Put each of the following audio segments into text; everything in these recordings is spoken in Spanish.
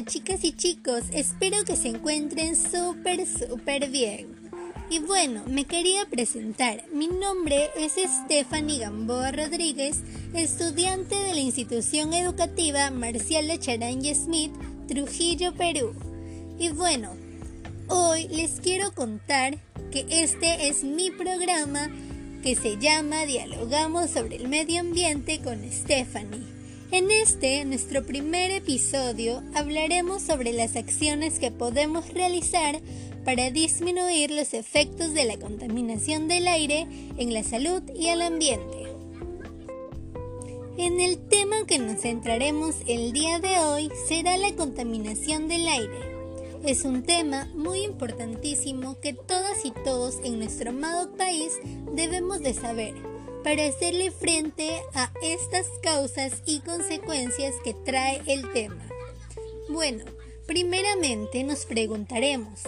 Chicas y chicos, espero que se encuentren súper, súper bien. Y bueno, me quería presentar. Mi nombre es Stephanie Gamboa Rodríguez, estudiante de la institución educativa Marcial Charange Smith, Trujillo, Perú. Y bueno, hoy les quiero contar que este es mi programa que se llama Dialogamos sobre el medio ambiente con Stephanie. En este, nuestro primer episodio, hablaremos sobre las acciones que podemos realizar para disminuir los efectos de la contaminación del aire en la salud y el ambiente. En el tema que nos centraremos el día de hoy será la contaminación del aire. Es un tema muy importantísimo que todas y todos en nuestro amado país debemos de saber para hacerle frente a estas causas y consecuencias que trae el tema. Bueno, primeramente nos preguntaremos,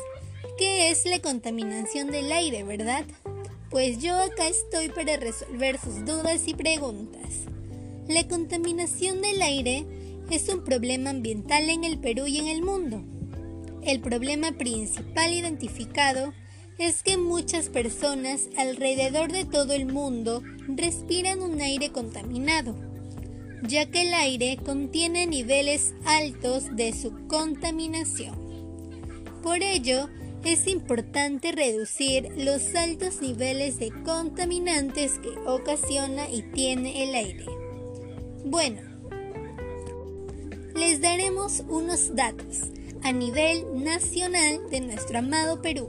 ¿qué es la contaminación del aire, verdad? Pues yo acá estoy para resolver sus dudas y preguntas. La contaminación del aire es un problema ambiental en el Perú y en el mundo. El problema principal identificado es que muchas personas alrededor de todo el mundo respiran un aire contaminado, ya que el aire contiene niveles altos de su contaminación. Por ello, es importante reducir los altos niveles de contaminantes que ocasiona y tiene el aire. Bueno, les daremos unos datos a nivel nacional de nuestro amado Perú.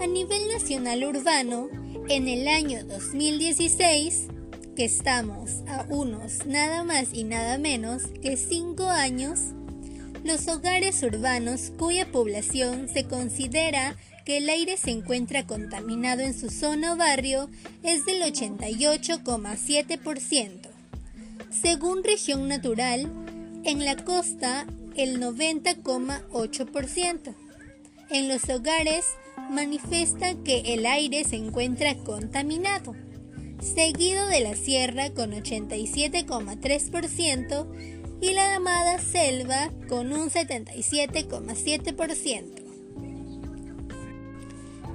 A nivel nacional urbano, en el año 2016, que estamos a unos nada más y nada menos que 5 años, los hogares urbanos cuya población se considera que el aire se encuentra contaminado en su zona o barrio es del 88,7%. Según región natural, en la costa el 90,8%. En los hogares manifiesta que el aire se encuentra contaminado, seguido de la sierra con 87,3% y la llamada selva con un 77,7%.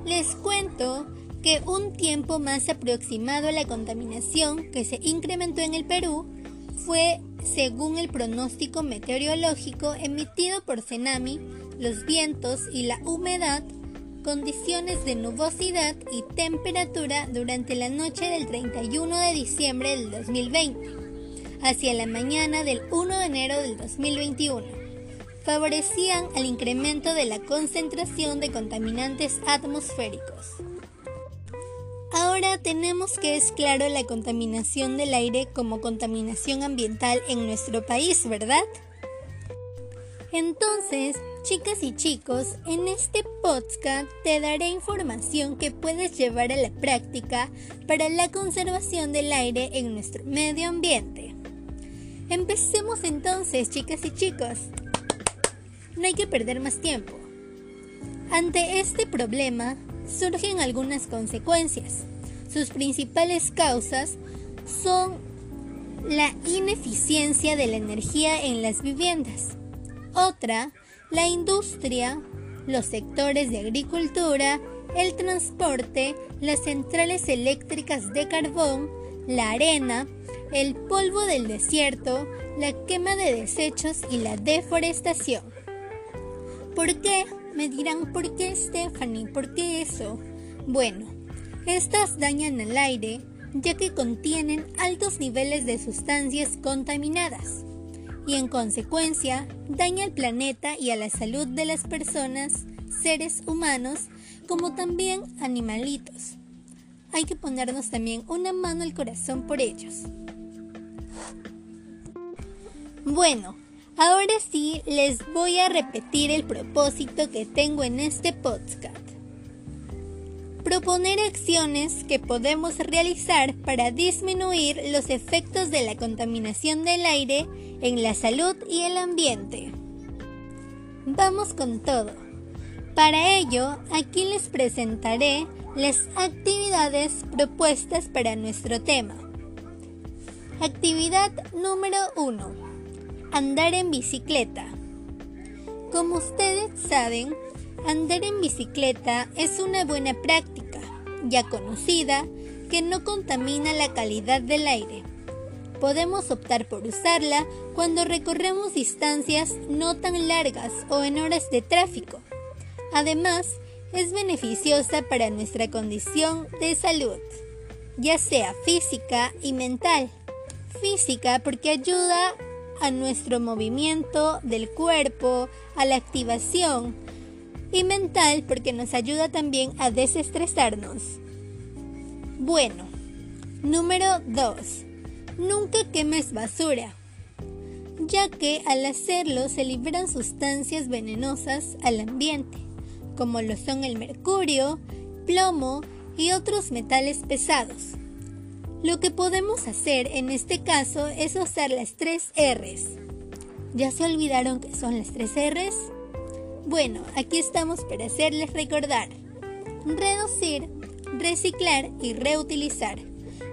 Les cuento que un tiempo más aproximado a la contaminación que se incrementó en el Perú fue, según el pronóstico meteorológico emitido por Cenami, los vientos y la humedad condiciones de nubosidad y temperatura durante la noche del 31 de diciembre del 2020 hacia la mañana del 1 de enero del 2021 favorecían al incremento de la concentración de contaminantes atmosféricos. Ahora tenemos que es claro la contaminación del aire como contaminación ambiental en nuestro país, ¿verdad? Entonces, chicas y chicos, en este podcast te daré información que puedes llevar a la práctica para la conservación del aire en nuestro medio ambiente. Empecemos entonces, chicas y chicos. No hay que perder más tiempo. Ante este problema surgen algunas consecuencias. Sus principales causas son la ineficiencia de la energía en las viviendas, otra, la industria, los sectores de agricultura, el transporte, las centrales eléctricas de carbón, la arena, el polvo del desierto, la quema de desechos y la deforestación. ¿Por qué? Me dirán, ¿por qué Stephanie? ¿Por qué eso? Bueno, estas dañan el aire ya que contienen altos niveles de sustancias contaminadas y en consecuencia daña al planeta y a la salud de las personas, seres humanos, como también animalitos. Hay que ponernos también una mano al corazón por ellos. Bueno, ahora sí les voy a repetir el propósito que tengo en este podcast proponer acciones que podemos realizar para disminuir los efectos de la contaminación del aire en la salud y el ambiente. Vamos con todo. Para ello, aquí les presentaré las actividades propuestas para nuestro tema. Actividad número 1. Andar en bicicleta. Como ustedes saben, andar en bicicleta es una buena práctica, ya conocida, que no contamina la calidad del aire. Podemos optar por usarla cuando recorremos distancias no tan largas o en horas de tráfico. Además, es beneficiosa para nuestra condición de salud, ya sea física y mental. Física porque ayuda a nuestro movimiento del cuerpo, a la activación, y mental porque nos ayuda también a desestresarnos. Bueno, número 2. Nunca quemes basura, ya que al hacerlo se liberan sustancias venenosas al ambiente, como lo son el mercurio, plomo y otros metales pesados. Lo que podemos hacer en este caso es usar las tres R's. ¿Ya se olvidaron que son las tres R's? Bueno, aquí estamos para hacerles recordar. Reducir, reciclar y reutilizar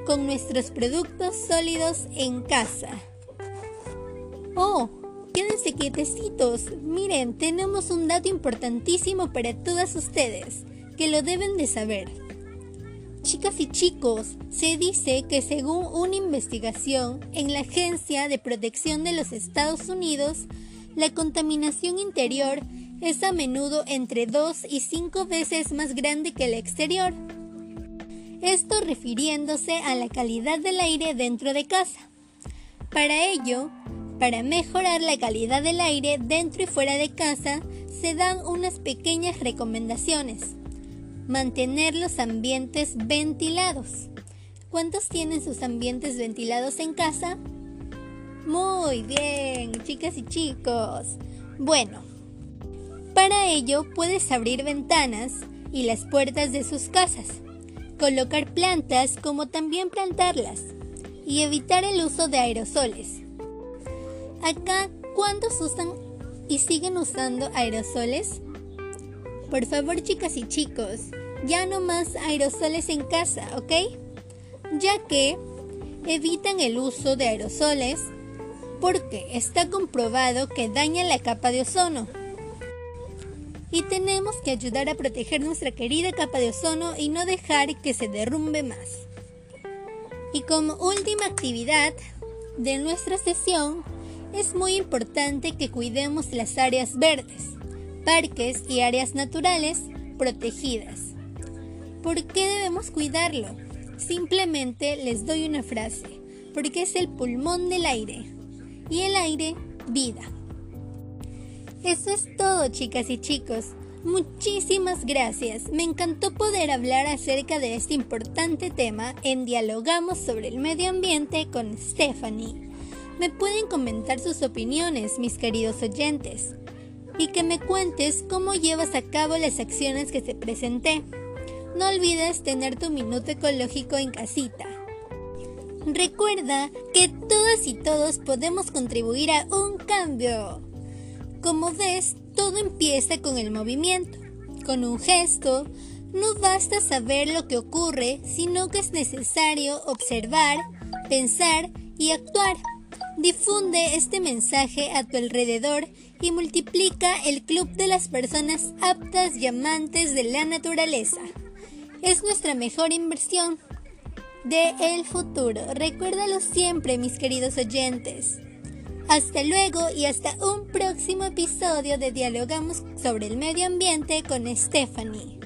con nuestros productos sólidos en casa. Oh, quédense quietecitos. Miren, tenemos un dato importantísimo para todas ustedes, que lo deben de saber. Chicas y chicos, se dice que según una investigación en la Agencia de Protección de los Estados Unidos, la contaminación interior es a menudo entre 2 y 5 veces más grande que la exterior. Esto refiriéndose a la calidad del aire dentro de casa. Para ello, para mejorar la calidad del aire dentro y fuera de casa, se dan unas pequeñas recomendaciones mantener los ambientes ventilados. ¿Cuántos tienen sus ambientes ventilados en casa? Muy bien, chicas y chicos. Bueno, para ello puedes abrir ventanas y las puertas de sus casas, colocar plantas como también plantarlas y evitar el uso de aerosoles. Acá, ¿cuántos usan y siguen usando aerosoles? Por favor, chicas y chicos, ya no más aerosoles en casa, ¿ok? Ya que evitan el uso de aerosoles porque está comprobado que daña la capa de ozono. Y tenemos que ayudar a proteger nuestra querida capa de ozono y no dejar que se derrumbe más. Y como última actividad de nuestra sesión, es muy importante que cuidemos las áreas verdes parques y áreas naturales protegidas. ¿Por qué debemos cuidarlo? Simplemente les doy una frase, porque es el pulmón del aire y el aire vida. Eso es todo, chicas y chicos. Muchísimas gracias. Me encantó poder hablar acerca de este importante tema en Dialogamos sobre el medio ambiente con Stephanie. Me pueden comentar sus opiniones, mis queridos oyentes y que me cuentes cómo llevas a cabo las acciones que te presenté. No olvides tener tu minuto ecológico en casita. Recuerda que todas y todos podemos contribuir a un cambio. Como ves, todo empieza con el movimiento, con un gesto. No basta saber lo que ocurre, sino que es necesario observar, pensar y actuar. Difunde este mensaje a tu alrededor y multiplica el club de las personas aptas y amantes de la naturaleza. Es nuestra mejor inversión de el futuro. Recuérdalo siempre, mis queridos oyentes. Hasta luego y hasta un próximo episodio de Dialogamos sobre el medio ambiente con Stephanie.